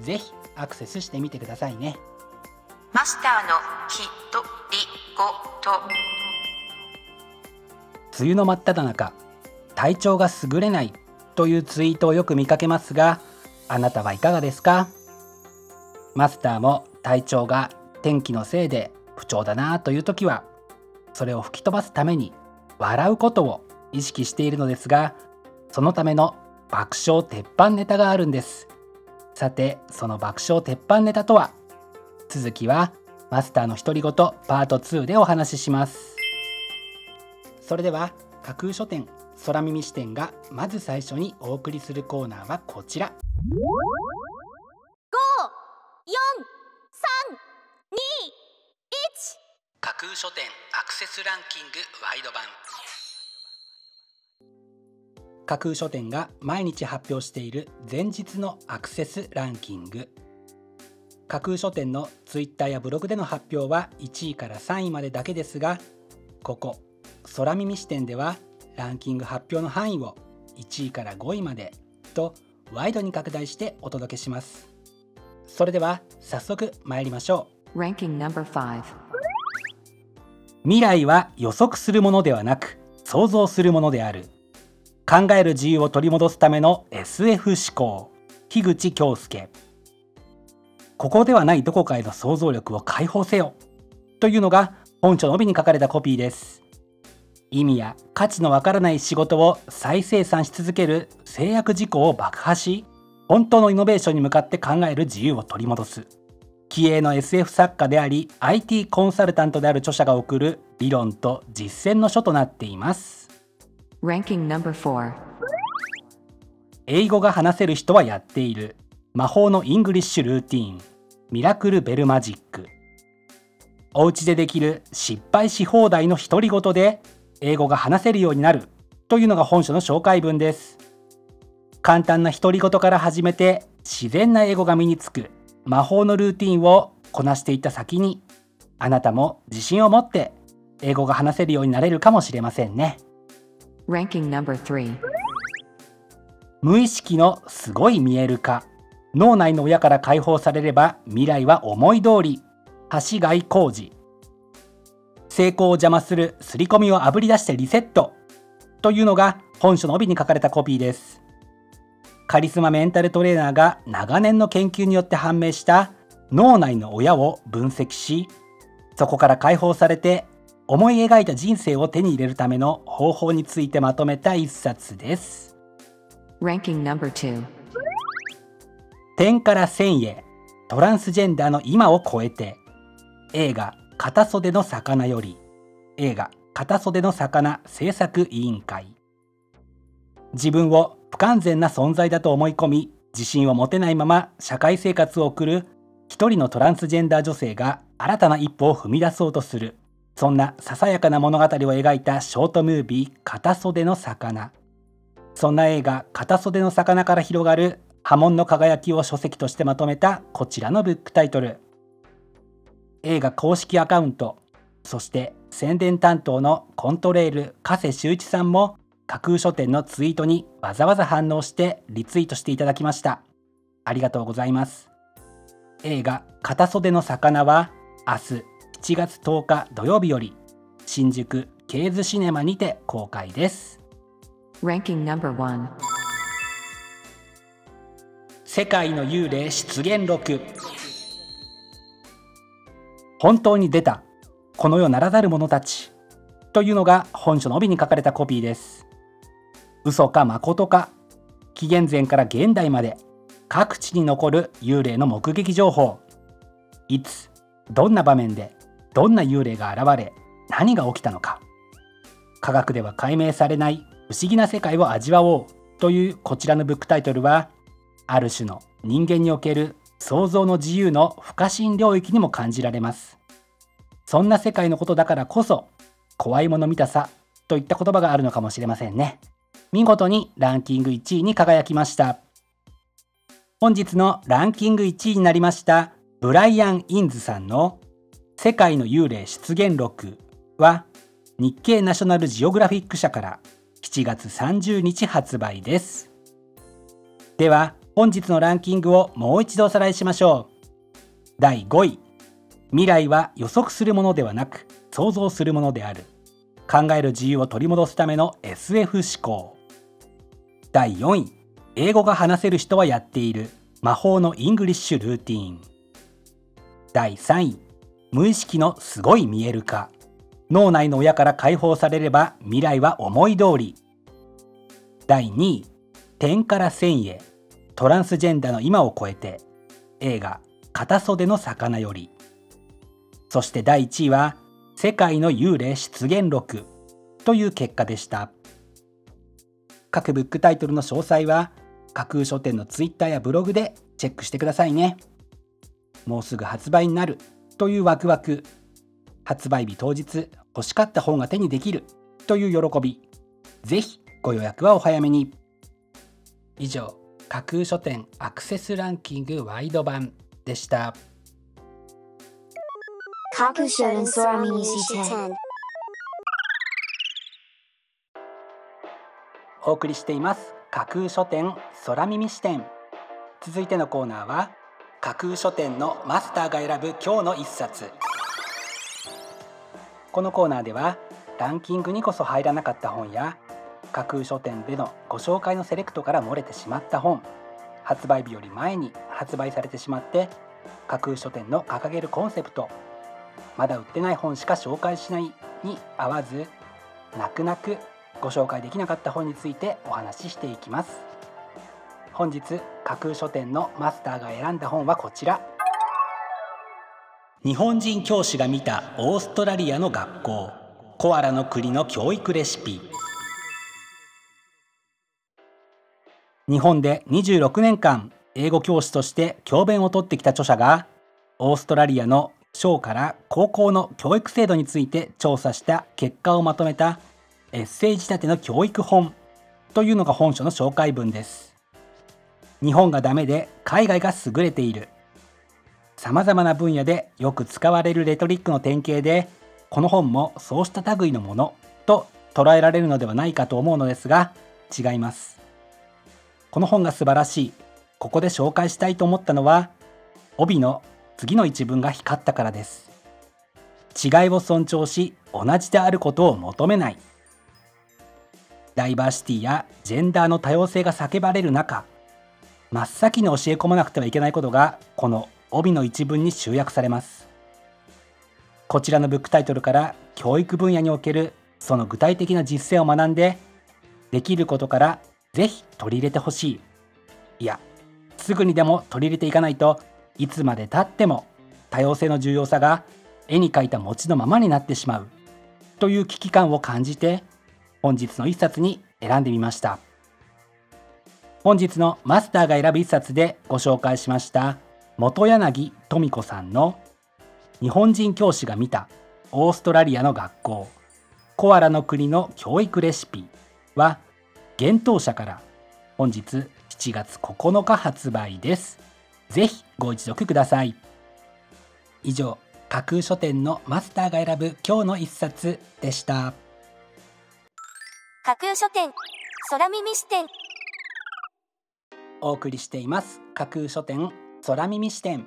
ぜひアクセスしてみてくださいね。マスターのひとりごと。梅雨の真っ只中体調が優れないというツイートをよく見かけますがあなたはいかがですか？マスターも体調が天気のせいで不調だなという時はそれを吹き飛ばすために笑うことを意識しているのですがそのための爆笑鉄板ネタがあるんですさてその爆笑鉄板ネタとは？続きはマスターの独り言パート2でお話しします。それでは架空書店空耳視点がまず最初にお送りするコーナーはこちら。架空書店アクセスランキングワイド版架空書店が毎日発表している前日のアクセスランキング。架空書店のツイッターやブログでの発表は1位から3位までだけですがここ空耳視点ではランキング発表の範囲を1位から5位までとワイドに拡大してお届けします。それでは早速参りましょう。Ranking number 5未来は予測するものではなく想像するものである考える自由を取り戻すための SF 思考。樋口京介。ここではないどこかへの想像力を解放せよ。というのが本書の帯に書かれたコピーです。意味や価値のわからない仕事を再生産し続ける制約事項を爆破し本当のイノベーションに向かって考える自由を取り戻す。気鋭の SF 作家であり IT コンサルタントである著者が送る理論と実践の書となっています。英語が話せる人はやっている。魔法のイングリッシュルーティン。ミラクルベルマジック。お家でできる失敗し放題の独り言で英語が話せるようになる。というのが本書の紹介文です。簡単な独り言から始めて自然な英語が身につく。魔法のルーティンをこなしていった先にあなたも自信を持って英語が話せるようになれるかもしれませんね。Ranking number 3無意識のすごい見える化。脳内の親から解放されれば未来は思い通り。橋貝工事。成功を邪魔する刷り込みをあぶり出してリセット。というのが本書の帯に書かれたコピーです。カリスマメンタルトレーナーが長年の研究によって判明した脳内の親を分析しそこから解放されて思い描いた人生を手に入れるための方法についてまとめた一冊です。Ranking number 2点から線へトランスジェンダーの今を超えて映画「片袖の魚」より映画「片袖の魚」制作委員会。自分を不完全な存在だと思い込み自信を持てないまま社会生活を送る一人のトランスジェンダー女性が新たな一歩を踏み出そうとするそんなささやかな物語を描いたショートムービー「片袖の魚」そんな映画「片袖の魚」から広がる波紋の輝きを書籍としてまとめたこちらのブックタイトル。映画公式アカウントそして宣伝担当のコントレール加瀬修一さんも架空書店のツイートにわざわざ反応してリツイートしていただきました。ありがとうございます。映画片袖の魚は明日7月10日土曜日より新宿ケーズシネマにて公開です。Ranking number 1世界の幽霊出現録。本当に出たこの世ならざる者たちというのが本書の帯に書かれたコピーです。嘘か誠か紀元前から現代まで各地に残る幽霊の目撃情報。いつどんな場面でどんな幽霊が現れ何が起きたのか。科学では解明されない不思議な世界を味わおうというこちらのブックタイトルはある種の人間における想像の自由の不可侵領域にも感じられます。そんな世界のことだからこそ怖いもの見たさといった言葉があるのかもしれませんね。見事にランキング1位に輝きました。本日のランキング1位になりましたブライアン・インズさんの「世界の幽霊出現録」は日経ナショナルジオグラフィック社から7月30日発売です。では本日のランキングをもう一度おさらいしましょう。第5位。未来は予測するものではなく想像するものである。考える自由を取り戻すための SF 思考。第4位。英語が話せる人はやっている。魔法のイングリッシュルーティン。第3位。無意識のすごい見える化脳内の親から解放されれば未来は思い通り。第2位点から線へ。トランスジェンダーの今を超えて。映画片袖の魚より。そして第1位は世界の幽霊出現録。という結果でした。各ブックタイトルの詳細は架空書店のツイッターやブログでチェックしてくださいね。もうすぐ発売になる。というワクワク。発売日当日欲しかった本が手にできる。という喜び。ぜひご予約はお早めに。以上架空書店アクセスランキングワイド版でした。架空書店空耳視点お送りしています。架空書店空耳視点続いてのコーナーは架空書店のマスターが選ぶ今日の一冊。このコーナーではランキングにこそ入らなかった本や架空書店でのご紹介のセレクトから漏れてしまった本発売日より前に発売されてしまって架空書店の掲げるコンセプトまだ売ってない本しか紹介しないに合わず泣く泣くご紹介できなかった本についてお話ししていきます。本日架空書店のマスターが選んだ本はこちら。日本人教師が見たオーストラリアの学校。コアラの国の教育レシピ。日本で26年間英語教師として教鞭をとってきた著者がオーストラリアの小から高校の教育制度について調査した結果をまとめたエッセイ仕立ての教育本というのが本書の紹介文です。日本がダメで海外が優れている。さまざまな分野でよく使われるレトリックの典型でこの本もそうした類のものと捉えられるのではないかと思うのですが違います。この本が素晴らしい。ここで紹介したいと思ったのは帯の次の一文が光ったからです。違いを尊重し同じであることを求めない。ダイバーシティやジェンダーの多様性が叫ばれる中真っ先に教え込まなくてはいけないことがこの帯の一文に集約されます。こちらのブックタイトルから教育分野におけるその具体的な実践を学んでできることからぜひ取り入れてほしい。いやすぐにでも取り入れていかないといつまでたっても多様性の重要さが絵に描いた餅のままになってしまう。という危機感を感じて本日の一冊に選んでみました。本日のマスターが選ぶ一冊でご紹介しました元柳富子さんの日本人教師が見たオーストラリアの学校コアラの国の教育レシピは幻冬社から本日7月9日発売です。ぜひご一読ください。以上架空書店のマスターが選ぶ今日の一冊でした。架空書店空耳視点。お送りしています。架空書店空耳視点。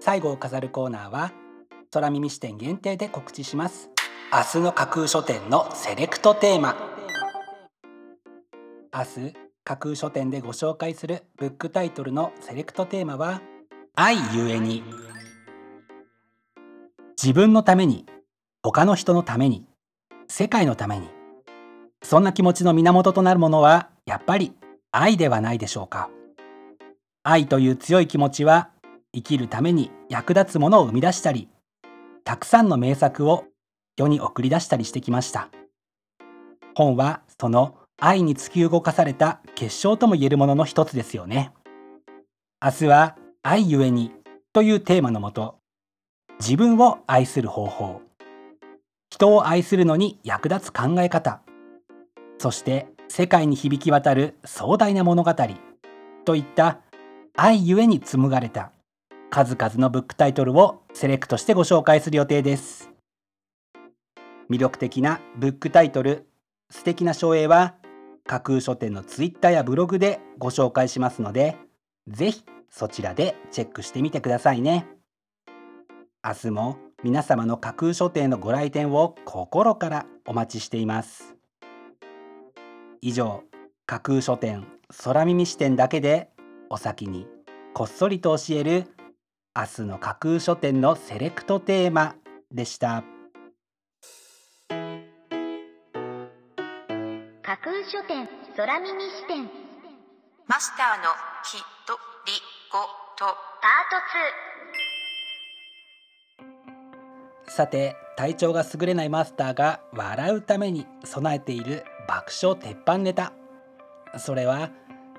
最後を飾るコーナーは空耳視点限定で告知します。明日の架空書店のセレクトテーマ。明日架空書店でご紹介するブックタイトルのセレクトテーマは愛ゆえに。自分のために他の人のために世界のために。そんな気持ちの源となるものはやっぱり愛ではないでしょうか。愛という強い気持ちは生きるために役立つものを生み出したりたくさんの名作を世に送り出したりしてきました。本はその愛に突き動かされた結晶とも言えるものの一つですよね。明日は愛ゆえにというテーマのもと自分を愛する方法人を愛するのに役立つ考え方そして世界に響き渡る壮大な物語といった愛ゆえに紡がれた数々のブックタイトルをセレクトしてご紹介する予定です。魅力的なブックタイトル素敵な書影は架空書店のツイッターやブログでご紹介しますのでぜひそちらでチェックしてみてくださいね。明日も皆様の架空書店のご来店を心からお待ちしています。以上架空書店空耳視点だけでお先にこっそりと教える明日の架空書店のセレクトテーマでした。架空書店空耳視点。マスターのひとりごと。パー。さて体調が優れないマスターが笑うために備えている爆笑鉄板ネタ。それは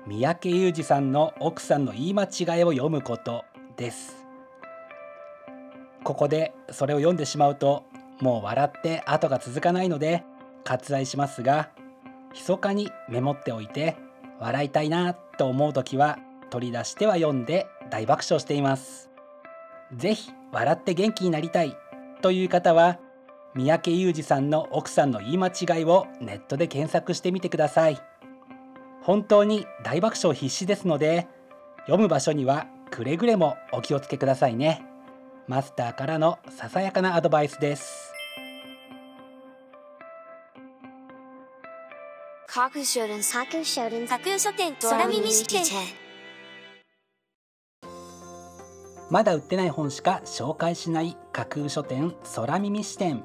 三宅裕二さんの奥さんの言い間違いを読むことです。ここでそれを読んでしまうともう笑って後が続かないので割愛しますが密かにメモっておいて笑いたいなと思う時は取り出しては読んで大爆笑しています。ぜひ笑って元気になりたいという方は三宅裕二さんの奥さんの言い間違いをネットで検索してみてください。本当に大爆笑必至ですので読む場所にはくれぐれもお気をつけくださいね。マスターからのささやかなアドバイスです。架空書店架空書店架空書店空耳視点まだ売ってない本しか紹介しない架空書店空耳視点